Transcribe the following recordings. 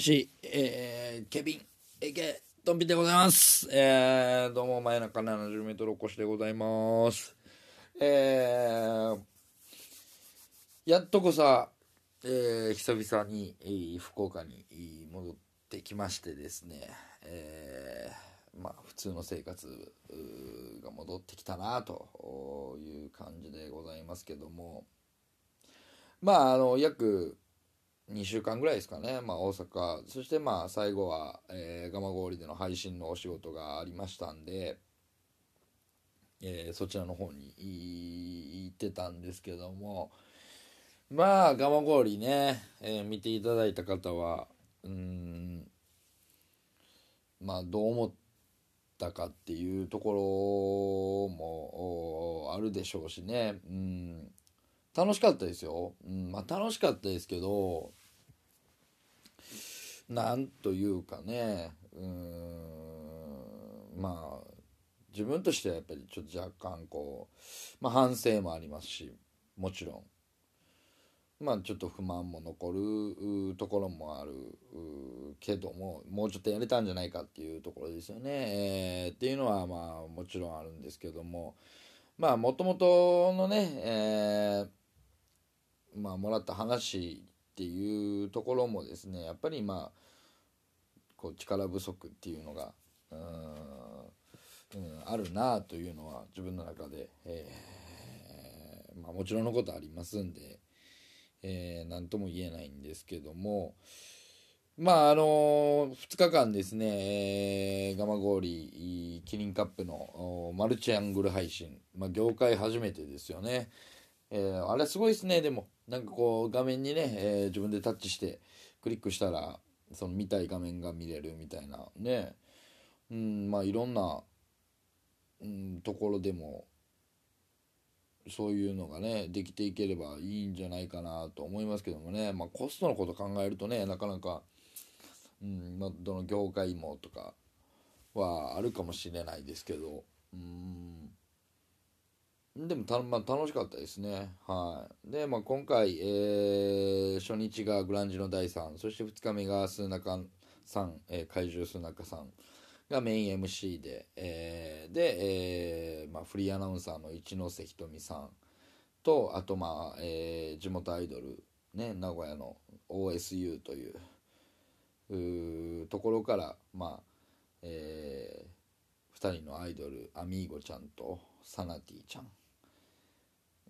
MC、えー、ケビン、AK、ドンピでございます。えー、どうも、真夜中70メートルお越しでございます。えー、やっとこさ、えー、久々に、えー福岡に戻ってきましてですね、えー、まあ、普通の生活が戻ってきたなという感じでございますけども、まあ、あの、約、2週間ぐらいですかね、まあ、大阪。そしてまあ最後は、えー、蒲郡での配信のお仕事がありましたんで、えーそちらの方に行ってたんですけども。まあ蒲郡ね、えー見ていただいた方はうんまあどう思ったかっていうところもあるでしょうしね。うん。楽しかったですよ、うん。まあ、楽しかったですけどなんというかねうんまあ自分としてはやっぱりちょっと若干こう、まあ、反省もありますしもちろん。まあちょっと不満も残るところもあるけどももうちょっとやれたんじゃないかっていうところですよね、えーっていうのはまあもちろんあるんですけども。まあもともとのね、えーまあもらった話っていうところもですねやっぱりまあこう力不足っていうのがうん、あるなあというのは自分の中で、えーまあ、もちろんのことありますんで、えー、何とも言えないんですけどもまああの2日間ですね、えー、ガマゴーリキリンカップのマルチアングル配信、まあ、業界初めてですよね。えーあれすごいですねでもなんかこう画面にね、えー自分でタッチしてクリックしたらその見たい画面が見れるみたいな。ね。うんまあいろんな、うん、ところでもそういうのがねできていければいいんじゃないかなと思いますけどもね。まあコストのこと考えるとねなかなか、うんまあ、どの業界もとかはあるかもしれないですけど。うん。でもた、まあ、楽しかったですね。はい。で、まあ、今回、えー初日がグランジの第3、そして2日目がスーナカさん、えー怪獣スーナカさん。がメイン MC で、えーで、えーまあ、フリーアナウンサーの一ノ瀬ひとみさん。と、あと、まあ、えー地元アイドル、ね、名古屋の OSU といううところから、まあ、え2人のアイドル。アミーゴちゃんとサナティちゃん。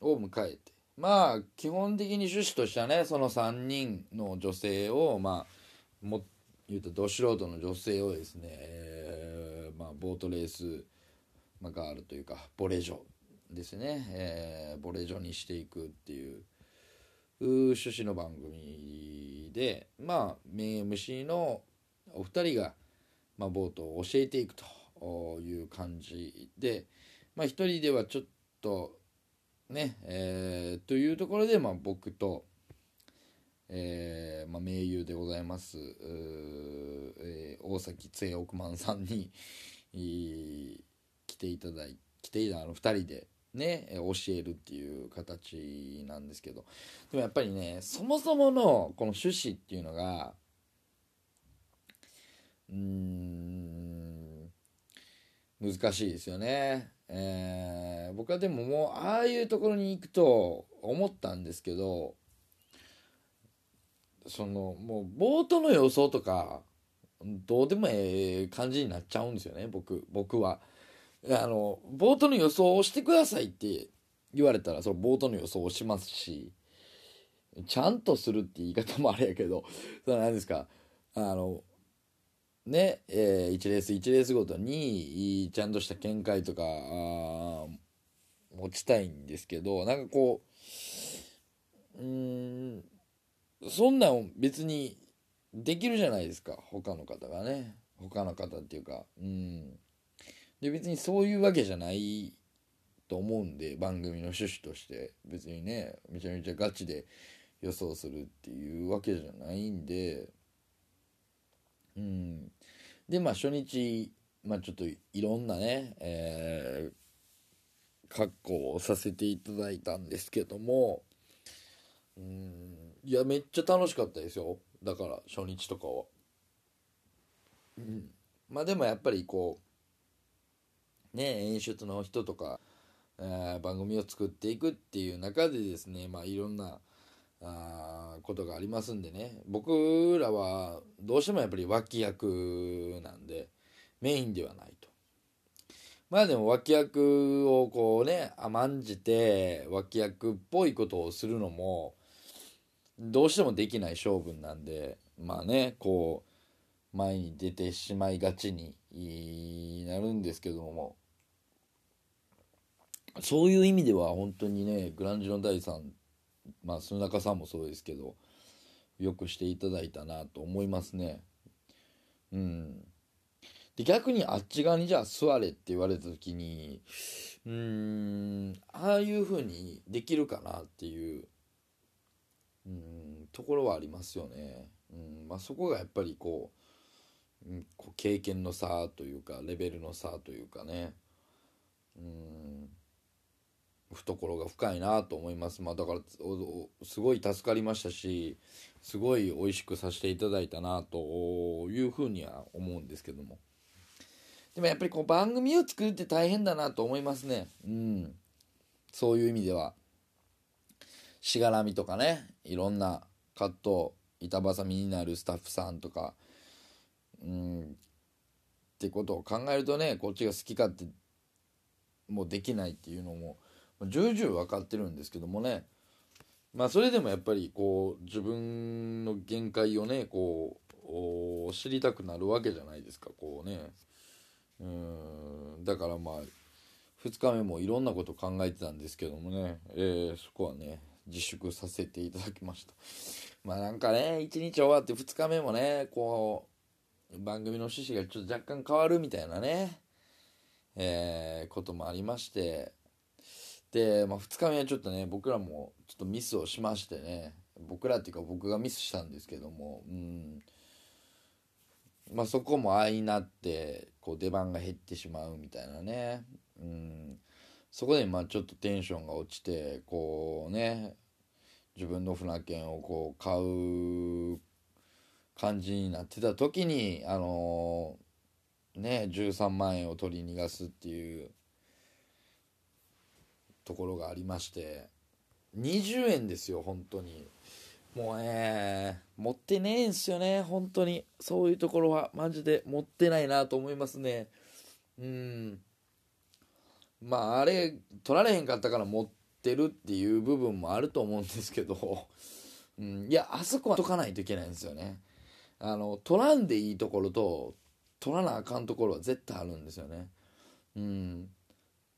を迎えて。まあ基本的に趣旨としてはねその3人の女性をまあも言うとど素人の女性をですね、えーまあ、ボートレース、まあ、ガールというかボレジョですね、えーボレジョにしていくっていう趣旨の番組でまあメイン MC のお二人が、まあ、ボートを教えていくという感じで、まあ、一人ではちょっとね、えーというところで、まあ、僕と、えーまあ、盟友でございます、えー大崎つえ億万さんに来ていただい来ていたあの2人でね教えるっていう形なんですけどでもやっぱりねそもそものこの趣旨っていうのがうーん難しいですよね。えー僕はでももうああいうところに行くと思ったんですけどそのもうボートの予想とかどうでもええ感じになっちゃうんですよね僕僕は。あのボートの予想をしてくださいって言われたらそのボートの予想をしますしちゃんとするって言い方もあれやけどその何ですかあのね、え1レース1レースごとにちゃんとした見解とか持ちたいんですけどなんかこううんそんなん別にできるじゃないですか他の方がね。他の方っていうかうん。で別にそういうわけじゃないと思うんで番組の趣旨として。別にねめちゃめちゃガチで予想するっていうわけじゃないんで。うん。でまあ初日まあちょっといろんなね、えー、格好をさせていただいたんですけどもうん。いやめっちゃ楽しかったですよ。だから初日とかは。うん。まあでもやっぱりこうね演出の人とか、えー、番組を作っていくっていう中でですねまあいろんなあことがありますんでね。僕らはどうしてもやっぱり脇役なんでメインではないと。まあでも脇役をこうね甘んじて脇役っぽいことをするのもどうしてもできない性分なんでまあねこう前に出てしまいがちになるんですけども。そういう意味では本当にねグランジの第3まあ砂中さんもそうですけどよくしていただいたなと思いますね。うん。で逆にあっち側にじゃあ座れって言われた時にうんああいう風にできるかなっていううんところはありますよね。うんまあ、そこがやっぱりこう,、うん、こう経験の差というかレベルの差というかね。うん。懐が深いなと思います。まあ、だからすごい助かりましたしすごい美味しくさせていただいたなというふうには思うんですけども。でもやっぱりこう番組を作るって大変だなと思いますね。うん。そういう意味では。しがらみとかねいろんな葛藤板挟みになるスタッフさんとかうんってことを考えるとねこっちが好き勝手もうできないっていうのも重々分かってるんですけどもね。まあそれでもやっぱりこう自分の限界をねこう知りたくなるわけじゃないですかこうね。うん。だからまあ2日目もいろんなこと考えてたんですけどもね、えー、そこはね自粛させていただきました。まあなんかね1日終わって2日目もねこう番組の趣旨がちょっと若干変わるみたいなね。えー、こともありまして。で、まあ、2日目はちょっとね僕らもちょっとミスをしましてね。僕らっていうか僕がミスしたんですけども。うん。まあそこも相なってこう出番が減ってしまうみたいなね。うん。そこでまあちょっとテンションが落ちてこうね自分の船券をこう買う感じになってた時にあのー、ね13万円を取り逃がすっていうところがありまして20円ですよ本当に。もうね持ってねえんすよね本当に。そういうところはマジで持ってないなと思いますね。うん。まああれ取られへんかったから持ってるっていう部分もあると思うんですけど、うん、いやあそこは解かないといけないんですよね。あの取らんでいいところと取らなあかんところは絶対あるんですよね。うん。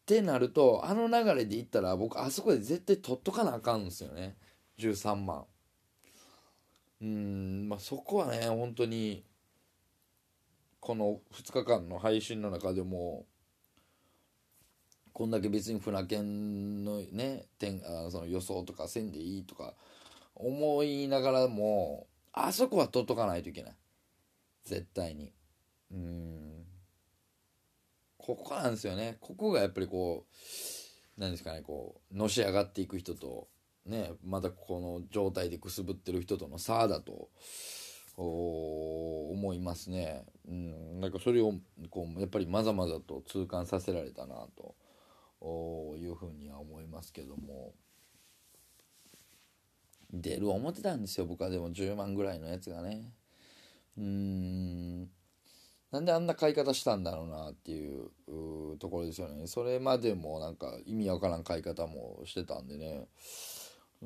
ってなるとあの流れでいったら僕あそこで絶対取っとかなあかんんですよね。13万。うんまあそこはね本当にこの2日間の配信の中でもこんだけ別に船券のね点あその予想とかせんでいいとか思いながらもあそこは取っとかないといけない。絶対に。ここなんですよね。ここがやっぱりこう何ですかねこうのし上がっていく人とねまだこの状態でくすぶってる人との差だと思いますね。うんなんかそれをこうやっぱりまざまざと痛感させられたなというふうには思いますけども。出る思ってたんですよ僕は。でも10万ぐらいのやつがね。うーん。なんであんな買い方したんだろうなっていうところですよね。それまでもなんか意味わからん買い方もしてたんでね。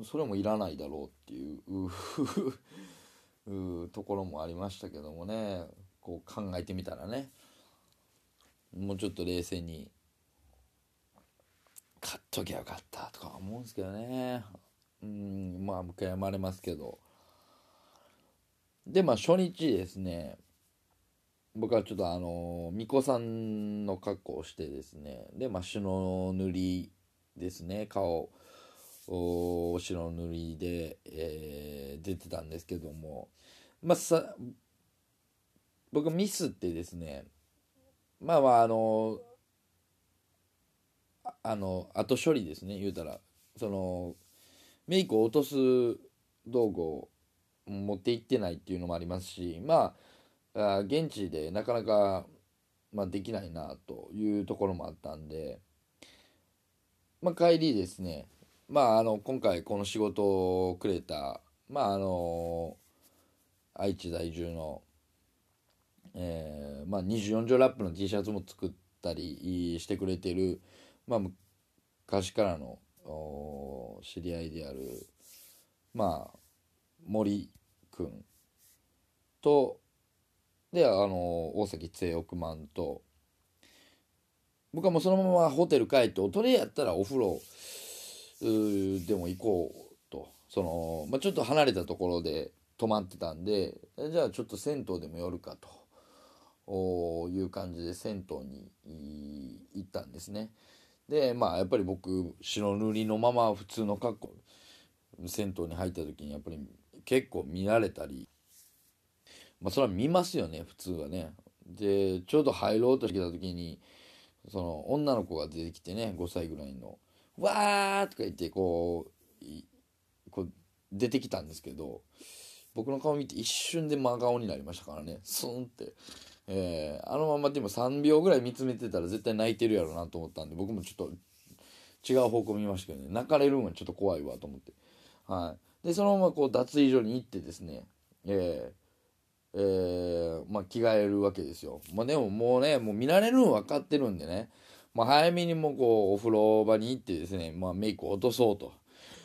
それもいらないだろうっていうところもありましたけどもね。こう考えてみたらね。もうちょっと冷静に。買っときゃよかったとか思うんですけどね。うんまあ悔やまれますけど。でまあ初日ですね。僕はちょっとあの巫女さんの格好をしてですねでまあ白塗りですね顔お白塗りで、えー、出てたんですけどもまあさ僕ミスってですねまあまああのあの後処理ですね言うたら。そのメイクを落とす道具を持って行ってないっていうのもありますしまあ現地でなかなか、まあ、できないなというところもあったんで、まあ、帰りですねまああの今回この仕事をくれたまああの愛知在住の、えーまあ、24畳ラップの T シャツも作ったりしてくれてる、まあ、昔からの知り合いであるまあ森君とであの大崎津億万と僕はもうそのままホテル帰っておとりやったらお風呂でも行こうとその、まあ、ちょっと離れたところで泊まってたんでじゃあちょっと銭湯でも寄るかという感じで銭湯に行ったんですね。でまあやっぱり僕白塗りのまま普通の格好銭湯に入った時にやっぱり結構見られたりまあそれは見ますよね普通はね。でちょうど入ろうとしてきた時にその女の子が出てきてね5歳ぐらいの「わー!」とか言ってこうこう出てきたんですけど僕の顔見て一瞬で真顔になりましたからね。スンって、えー、あのままでも3秒ぐらい見つめてたら絶対泣いてるやろなと思ったんで僕もちょっと違う方向見ましたけどね。泣かれるんはちょっと怖いわと思って。はい。でそのままこう脱衣所に行ってですねえー、えー、まあ、着替えるわけですよ。まあ、でももうねもう見られるの分かってるんでね、まあ、早めにもこうお風呂場に行ってですね、まあ、メイクを落とそうと。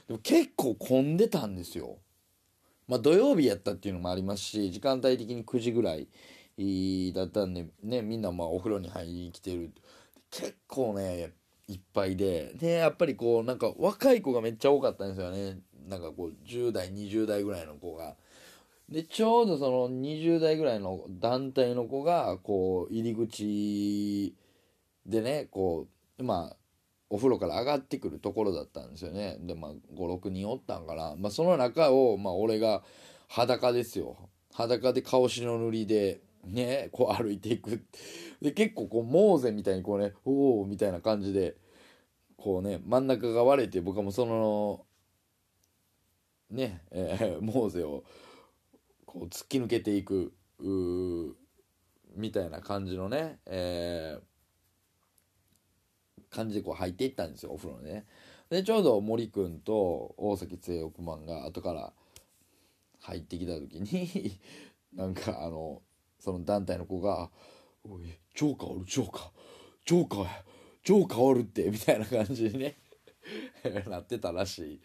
でも結構混んでたんですよ。まあ、土曜日やったっていうのもありますし時間帯的に9時ぐらいだったんでねみんなまあお風呂に入りに来てる結構ねいっぱいででやっぱりこうなんか若い子がめっちゃ多かったんですよねなんかこう10代20代ぐらいの子が。でちょうどその20代ぐらいの団体の子がこう入り口でねこうまあお風呂から上がってくるところだったんですよね。でまあ56人おったんかな、まあ、その中をまあ俺が裸ですよ。裸で顔白塗りでねこう歩いていく。で結構こうモーゼみたいにこうねおおみたいな感じでこうね真ん中が割れて僕はもうそのね、えー、モーゼをこう突き抜けていくみたいな感じのね、えー、感じでこう入っていったんですよお風呂にね。でちょうど森君と大崎剛億万が後から入ってきた時に なんかあのその団体の子が「おいジョーカーおるジョーカー。ジョーカージョーカーおるって」みたいな感じでね なってたらしい。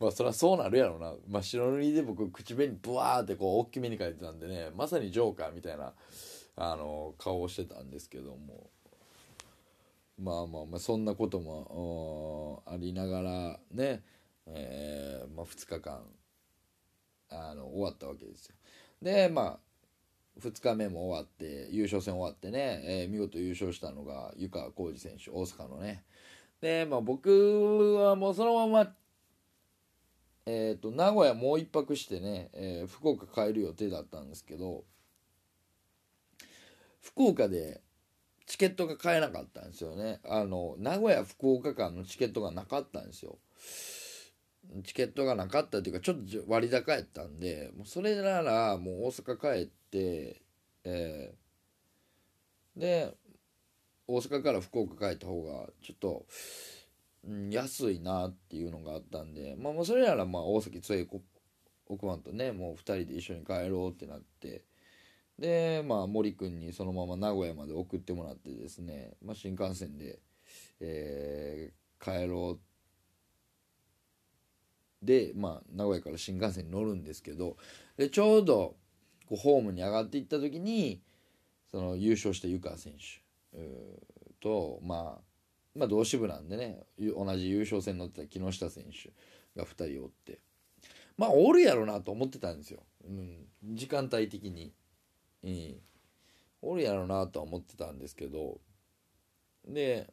まあそりゃそうなるやろうな、まあ、白塗りで僕口紅ブワーってこう大きめに描いてたんでね。まさにジョーカーみたいなあの顔をしてたんですけども。まあまあまあそんなこともありながらね、えーまあ、2日間あの終わったわけですよ。でまあ2日目も終わって優勝戦終わってね、えー、見事優勝したのが湯川浩司選手大阪のね。で、まあ、僕はもうそのまま、え、ー、と、名古屋もう一泊してね、えー、福岡帰る予定だったんですけど、福岡でチケットが買えなかったんですよね。あの、名古屋福岡間のチケットがなかったんですよ。チケットがなかったっていうか、ちょっと割高やったんで、もうそれならもう大阪帰って、えー、で、大阪から福岡帰った方がちょっと、安いなっていうのがあったんで、まあ、もうそれならまあ大崎津江億万とねもう2人で一緒に帰ろうってなってでまあ森君にそのまま名古屋まで送ってもらってですね、まあ、新幹線で、えー、帰ろうでまあ名古屋から新幹線に乗るんですけどでちょうどこうホームに上がっていった時にその優勝した湯川選手と、まあ、まあ同支部なんでね同じ優勝戦に乗ってた木下選手が2人おって。まあおるやろなと思ってたんですよ。うん、時間帯的に、うん、おるやろなとは思ってたんですけど。で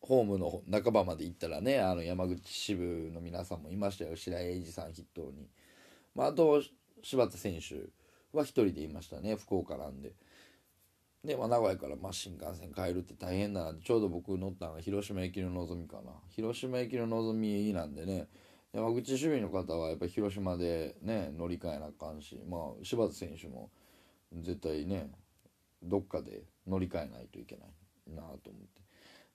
ホームの半ばまで行ったらねあの山口支部の皆さんもいましたよ。白井英二さん筆頭に、まあ、あと柴田選手は一人でいましたね。福岡なんで。で、まあ、名古屋からまあ新幹線帰るって大変だなってちょうど僕乗ったのが広島行きののぞみかな。広島行きののぞみなんでね。山口守備の方はやっぱり広島でね乗り換えなあかんしまあ柴田選手も絶対ねどっかで乗り換えないといけないなと思って。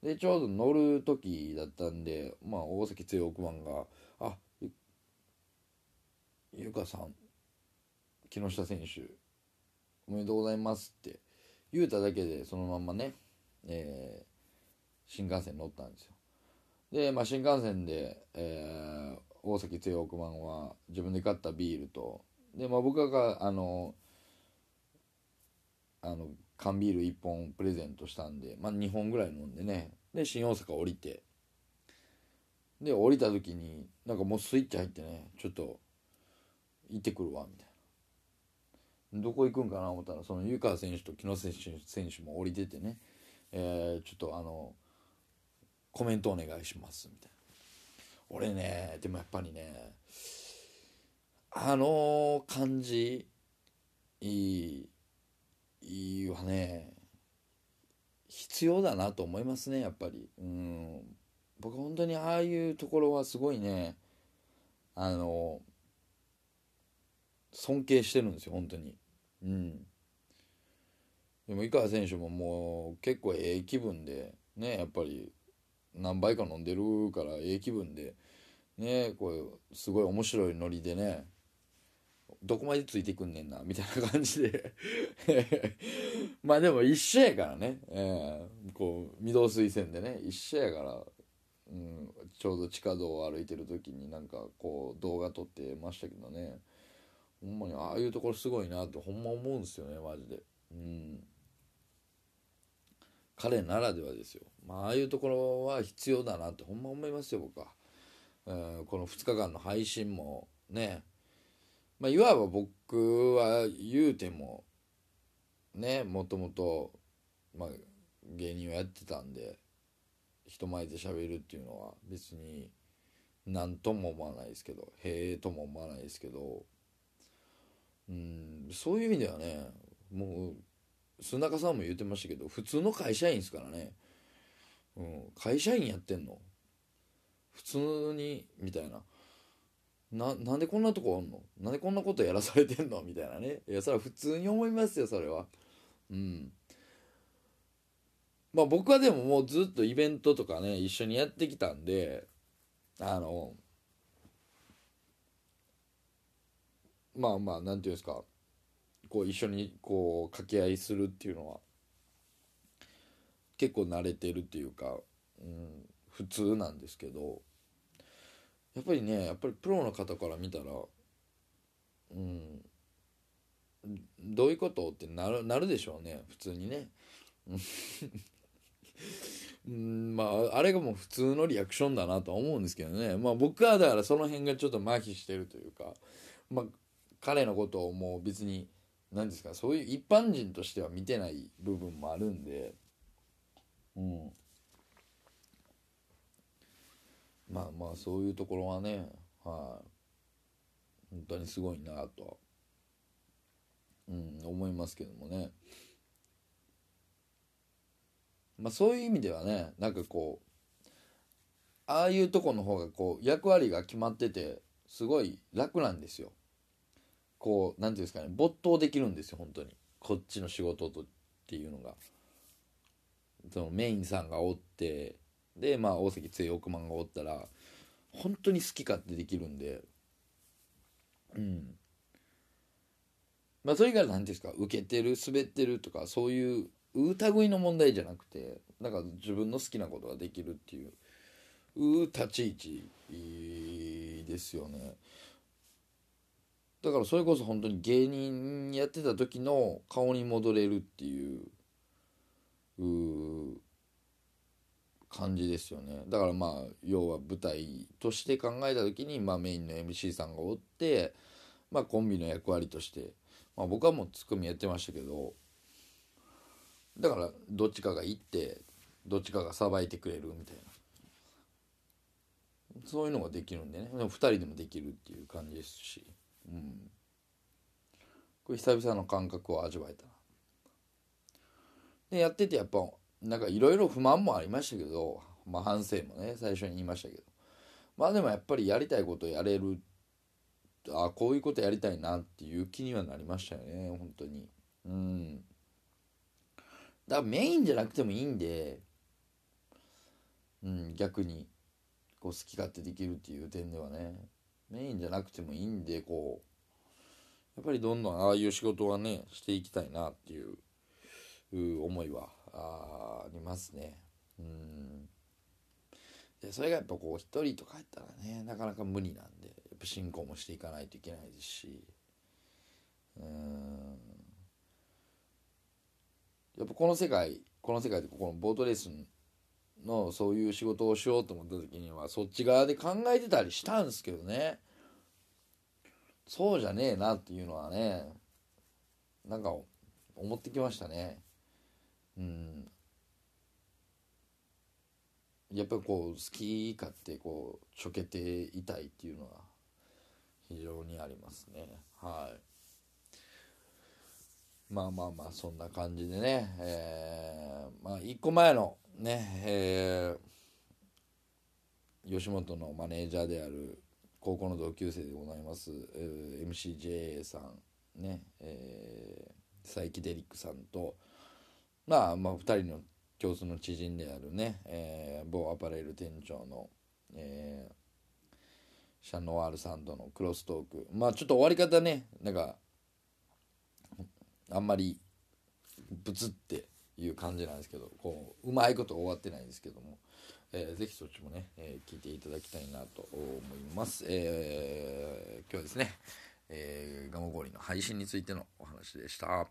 でちょうど乗る時だったんでまあ大崎剛億万が「あゆゆかさん木下選手おめでとうございます」って言うただけでそのまんまね、えー、新幹線乗ったんですよ。で、まあ、新幹線で、えー、大崎剛億万は自分で買ったビールとで、まあ、僕があのあの缶ビール1本プレゼントしたんで、まあ、2本ぐらい飲んでね。で新大阪降りて。で降りた時になんかもうスイッチ入ってねちょっと行ってくるわみたいな。どこ行くんかな思ったらその湯川選手と木下選手選手も降りててね、えー、ちょっとあのコメントお願いしますみたいな。俺ねでもやっぱりねあの感じいいいいわね必要だなと思いますねやっぱり。うん。僕本当にああいうところはすごいねあの尊敬してるんですよ本当に。うん。でも井川選手ももう結構ええ気分でねやっぱり何杯か飲んでるからええ気分でねこうすごい面白いノリでねどこまでついてくんねんなみたいな感じで。まあでも一緒やからね、えー、こう御堂水線でね一緒やから、うん、ちょうど地下道を歩いてる時になんかこう動画撮ってましたけどね。ほんまにああいうところすごいなってほんま思うんですよねマジで。うん。彼ならではですよ、まあああいうところは必要だなってほんま思いますよ僕は、えー、この2日間の配信もね。まあ、いわば僕は言うてもねもともと、まあ、芸人をやってたんで人前で喋るっていうのは別に何とも思わないですけどへえとも思わないですけどうんそういう意味ではねもう須中さんも言ってましたけど普通の会社員ですからね、うん、会社員やってんの？普通にみたいな。ななんでこんなとこおんの？なんでこんなことやらされてんの？みたいなね。いやそれは普通に思いますよそれは。うん。まあ僕はでももうずっとイベントとかね一緒にやってきたんであのまあまあなんていうんですか。こう一緒にこう掛け合いするっていうのは結構慣れてるっていうか、うん、普通なんですけどやっぱりねやっぱりプロの方から見たらうんどういうことってなるなるでしょうね普通にね。うん。まああれがもう普通のリアクションだなとは思うんですけどね。まあ僕はだからその辺がちょっと麻痺してるというかまあ彼のことをもう別に何ですかそういう一般人としては見てない部分もあるんでうん。まあまあそういうところはねはい、本当にすごいなと。うん思いますけどもね。まあそういう意味ではねなんかこうああいうとこの方がこう役割が決まっててすごい楽なんですよ。こう何ていうんですかね没頭できるんですよ本当に。こっちの仕事とっていうのが。そのメインさんがおってでまあ大関強億万がおったら本当に好き勝手できるんで。うん。まあそれが何ですか受けてる滑ってるとかそういう疑いの問題じゃなくてなんか自分の好きなことができるっていう立ち位置ですよね。だからそれこそ本当に芸人やってた時の顔に戻れるっていう感じですよね。だからまあ要は舞台として考えた時に、まあ、メインの MC さんがおってまあコンビの役割として、まあ、僕はもうツッコミやってましたけどだからどっちかが行ってどっちかがさばいてくれるみたいな。そういうのができるんでね。でも2人でもできるっていう感じですし、これ久々の感覚を味わえたな。でやっててやっぱなんかいろいろ不満もありましたけど、まあ、反省もね最初に言いましたけど。まあでもやっぱりやりたいことやれるあこういうことやりたいなっていう気にはなりましたよね本当に。うん。だからメインじゃなくてもいいんでうん逆にこう好き勝手できるっていう点ではね。メインじゃなくてもいいんでこうやっぱりどんどんああいう仕事はねしていきたいなっていう思いはありますね。うん。でそれがやっぱこう一人とかやったらねなかなか無理なんでやっぱ進行もしていかないといけないですし。うん。やっぱこの世界この世界でここのボートレースのそういう仕事をしようと思った時にはそっち側で考えてたりしたんですけどね。そうじゃねえなっていうのはねなんか思ってきましたね。うん。やっぱこう好き勝手こうちょけていたいっていうのは非常にありますね。はい。まあまあまあそんな感じでね、えー、まあ1個前のねえー、吉本のマネージャーである高校の同級生でございます、えー、MCJA さんね、えー、サイキデリックさんとまあまあ2人の共通の知人であるね、えー、某アパレル店長の、えー、シャノワールさんとのクロストーク。まあちょっと終わり方ね。なんかあんまりブツっていう感じなんですけどこううまいこと終わってないんですけども、えー、ぜひそっちもね、えー、聞いていただきたいなと思います、えー、今日はですね、えー、ガモゴリの配信についてのお話でした。